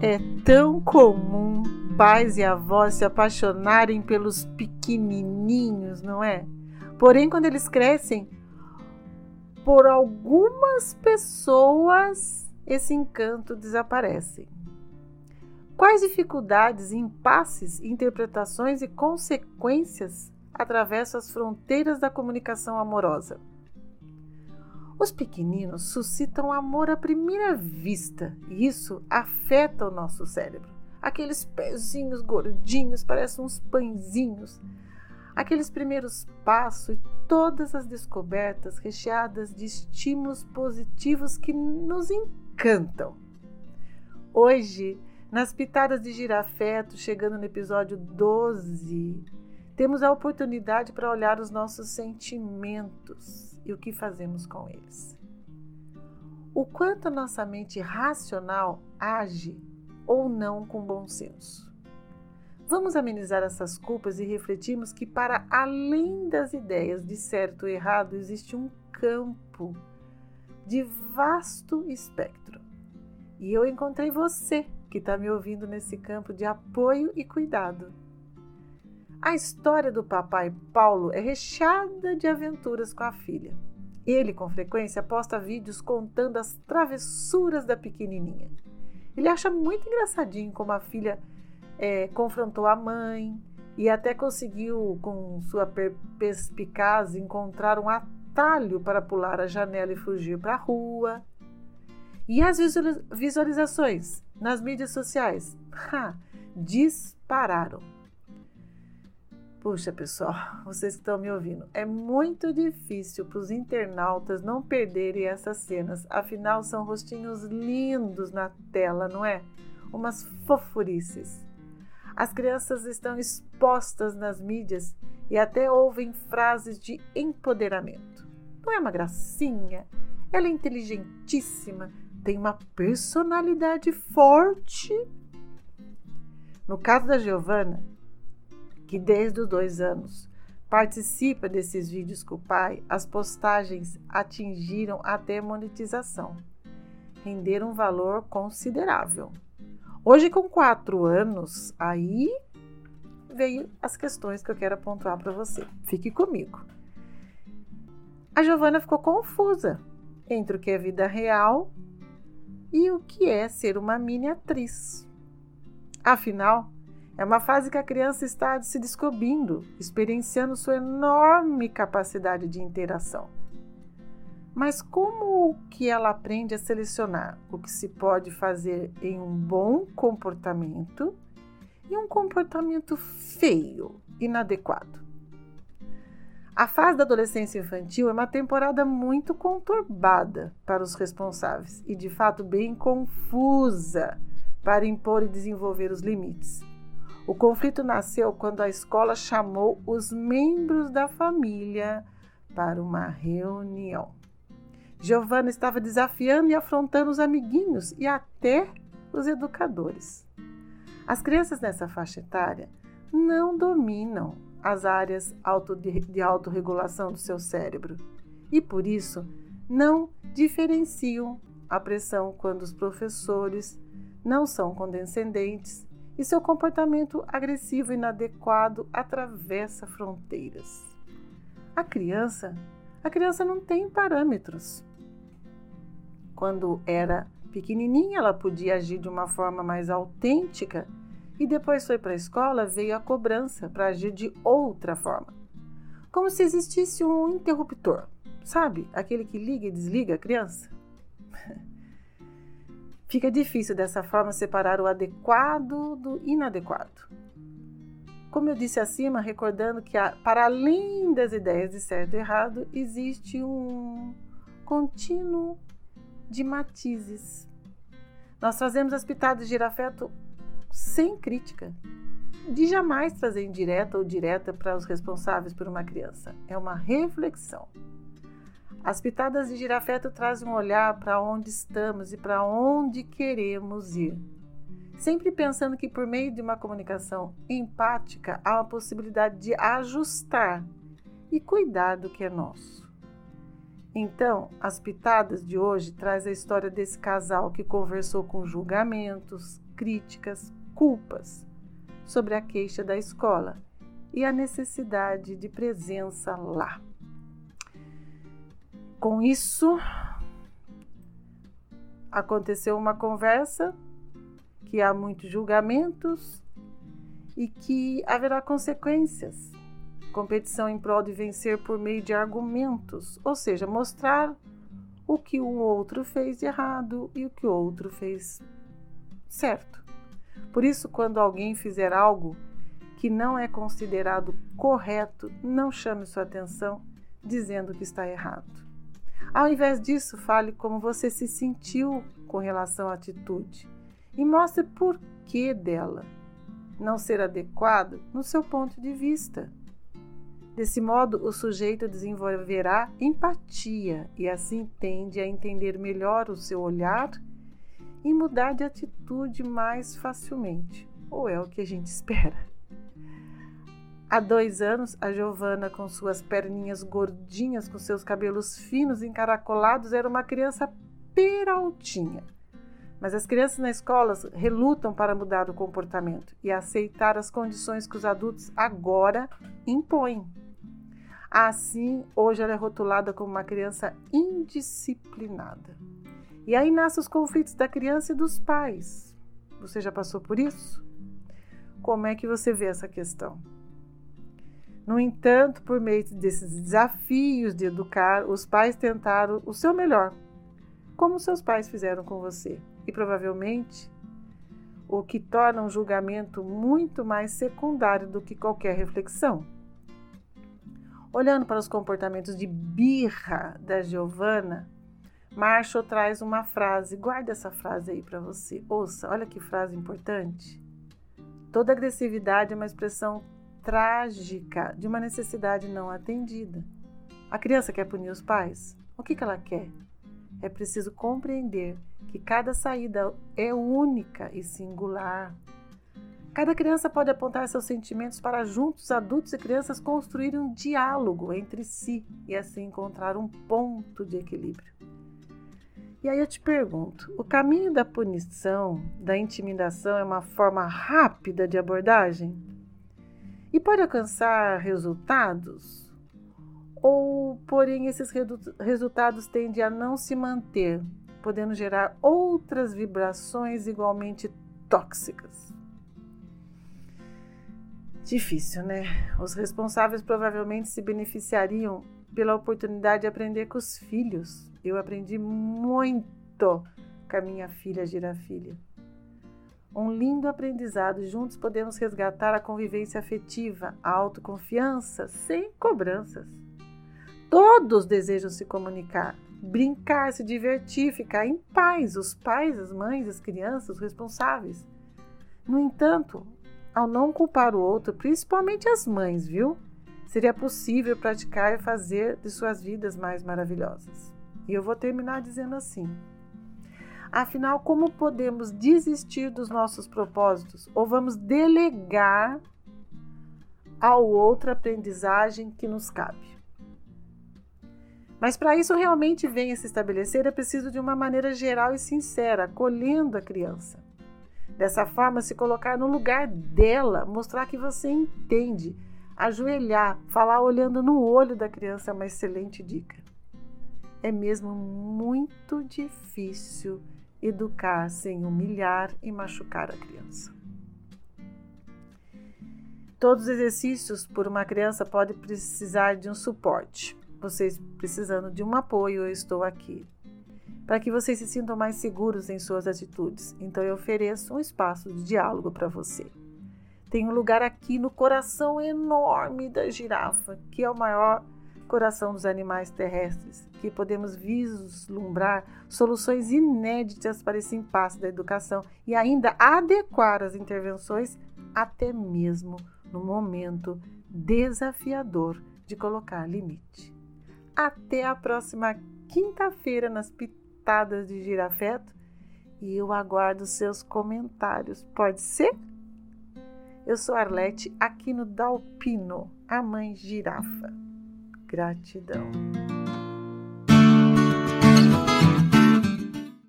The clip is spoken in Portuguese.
É tão comum pais e avós se apaixonarem pelos pequenininhos, não é? Porém, quando eles crescem, por algumas pessoas esse encanto desaparece. Quais dificuldades, impasses, interpretações e consequências atravessam as fronteiras da comunicação amorosa? Os pequeninos suscitam amor à primeira vista e isso afeta o nosso cérebro. Aqueles pezinhos gordinhos, parecem uns pãezinhos. Aqueles primeiros passos e todas as descobertas recheadas de estímulos positivos que nos encantam. Hoje, nas pitadas de girafeto, chegando no episódio 12, temos a oportunidade para olhar os nossos sentimentos e o que fazemos com eles. O quanto a nossa mente racional age ou não com bom senso. Vamos amenizar essas culpas e refletirmos que, para além das ideias de certo e errado, existe um campo de vasto espectro. E eu encontrei você que está me ouvindo nesse campo de apoio e cuidado. A história do papai Paulo é recheada de aventuras com a filha. Ele, com frequência, posta vídeos contando as travessuras da pequenininha. Ele acha muito engraçadinho como a filha é, confrontou a mãe e até conseguiu, com sua perspicaz, encontrar um atalho para pular a janela e fugir para a rua. E as visualizações nas mídias sociais ha, dispararam. Puxa, pessoal, vocês que estão me ouvindo, é muito difícil para os internautas não perderem essas cenas, afinal são rostinhos lindos na tela, não é? Umas fofurices. As crianças estão expostas nas mídias e até ouvem frases de empoderamento. Não é uma gracinha? Ela é inteligentíssima, tem uma personalidade forte. No caso da Giovana, que desde os dois anos participa desses vídeos com o pai, as postagens atingiram até monetização, renderam um valor considerável. Hoje, com quatro anos, aí veio as questões que eu quero pontuar para você. Fique comigo. A Giovana ficou confusa entre o que é vida real e o que é ser uma mini atriz. Afinal, é uma fase que a criança está se descobrindo, experienciando sua enorme capacidade de interação. Mas como que ela aprende a selecionar o que se pode fazer em um bom comportamento e um comportamento feio, inadequado? A fase da adolescência infantil é uma temporada muito conturbada para os responsáveis e, de fato, bem confusa para impor e desenvolver os limites. O conflito nasceu quando a escola chamou os membros da família para uma reunião. Giovanna estava desafiando e afrontando os amiguinhos e até os educadores. As crianças nessa faixa etária não dominam as áreas de autorregulação do seu cérebro e, por isso, não diferenciam a pressão quando os professores não são condescendentes e seu comportamento agressivo e inadequado atravessa fronteiras. A criança, a criança não tem parâmetros. Quando era pequenininha, ela podia agir de uma forma mais autêntica e depois foi para a escola, veio a cobrança para agir de outra forma. Como se existisse um interruptor, sabe? Aquele que liga e desliga a criança. Fica difícil dessa forma separar o adequado do inadequado. Como eu disse acima, recordando que para além das ideias de certo e errado, existe um contínuo de matizes. Nós trazemos as pitadas de afeto sem crítica, de jamais trazer indireta ou direta para os responsáveis por uma criança. É uma reflexão. As pitadas de girafeto trazem um olhar para onde estamos e para onde queremos ir. Sempre pensando que por meio de uma comunicação empática há a possibilidade de ajustar e cuidar do que é nosso. Então, as pitadas de hoje traz a história desse casal que conversou com julgamentos, críticas, culpas sobre a queixa da escola e a necessidade de presença lá. Com isso, aconteceu uma conversa que há muitos julgamentos e que haverá consequências competição em prol de vencer por meio de argumentos, ou seja, mostrar o que um outro fez de errado e o que o outro fez certo. Por isso, quando alguém fizer algo que não é considerado correto, não chame sua atenção dizendo que está errado. Ao invés disso, fale como você se sentiu com relação à atitude e mostre por que dela não ser adequado no seu ponto de vista. Desse modo, o sujeito desenvolverá empatia e assim tende a entender melhor o seu olhar e mudar de atitude mais facilmente, ou é o que a gente espera. Há dois anos, a Giovana, com suas perninhas gordinhas, com seus cabelos finos encaracolados, era uma criança peraltinha. Mas as crianças na escola relutam para mudar o comportamento e aceitar as condições que os adultos agora impõem. Assim, hoje ela é rotulada como uma criança indisciplinada. E aí nascem os conflitos da criança e dos pais. Você já passou por isso? Como é que você vê essa questão? No entanto, por meio desses desafios de educar, os pais tentaram o seu melhor, como seus pais fizeram com você. E provavelmente o que torna um julgamento muito mais secundário do que qualquer reflexão. Olhando para os comportamentos de birra da Giovana, Marshall traz uma frase, guarda essa frase aí para você. Ouça, olha que frase importante. Toda agressividade é uma expressão trágica de uma necessidade não atendida. A criança quer punir os pais? O que, que ela quer? É preciso compreender que cada saída é única e singular. Cada criança pode apontar seus sentimentos para juntos, adultos e crianças, construírem um diálogo entre si e assim encontrar um ponto de equilíbrio. E aí eu te pergunto: o caminho da punição, da intimidação, é uma forma rápida de abordagem? E pode alcançar resultados? Ou, porém, esses resultados tendem a não se manter, podendo gerar outras vibrações igualmente tóxicas? Difícil, né? Os responsáveis provavelmente se beneficiariam pela oportunidade de aprender com os filhos. Eu aprendi muito com a minha filha Girafilha. Um lindo aprendizado. Juntos podemos resgatar a convivência afetiva, a autoconfiança, sem cobranças. Todos desejam se comunicar, brincar, se divertir, ficar em paz. Os pais, as mães, as crianças, os responsáveis. No entanto, ao não culpar o outro, principalmente as mães, viu? Seria possível praticar e fazer de suas vidas mais maravilhosas. E eu vou terminar dizendo assim: Afinal, como podemos desistir dos nossos propósitos ou vamos delegar ao outro aprendizagem que nos cabe? Mas para isso realmente venha se estabelecer, é preciso de uma maneira geral e sincera, acolhendo a criança. Dessa forma, se colocar no lugar dela, mostrar que você entende, ajoelhar, falar olhando no olho da criança é uma excelente dica. É mesmo muito difícil educar sem humilhar e machucar a criança. Todos os exercícios por uma criança podem precisar de um suporte. Vocês precisando de um apoio, eu estou aqui para que vocês se sintam mais seguros em suas atitudes. Então eu ofereço um espaço de diálogo para você. Tem um lugar aqui no coração enorme da girafa, que é o maior coração dos animais terrestres, que podemos vislumbrar soluções inéditas para esse impasse da educação e ainda adequar as intervenções até mesmo no momento desafiador de colocar limite. Até a próxima quinta-feira nas Pitadas de girafeto e eu aguardo seus comentários. Pode ser? Eu sou Arlete, aqui no Dalpino, a mãe girafa. Gratidão.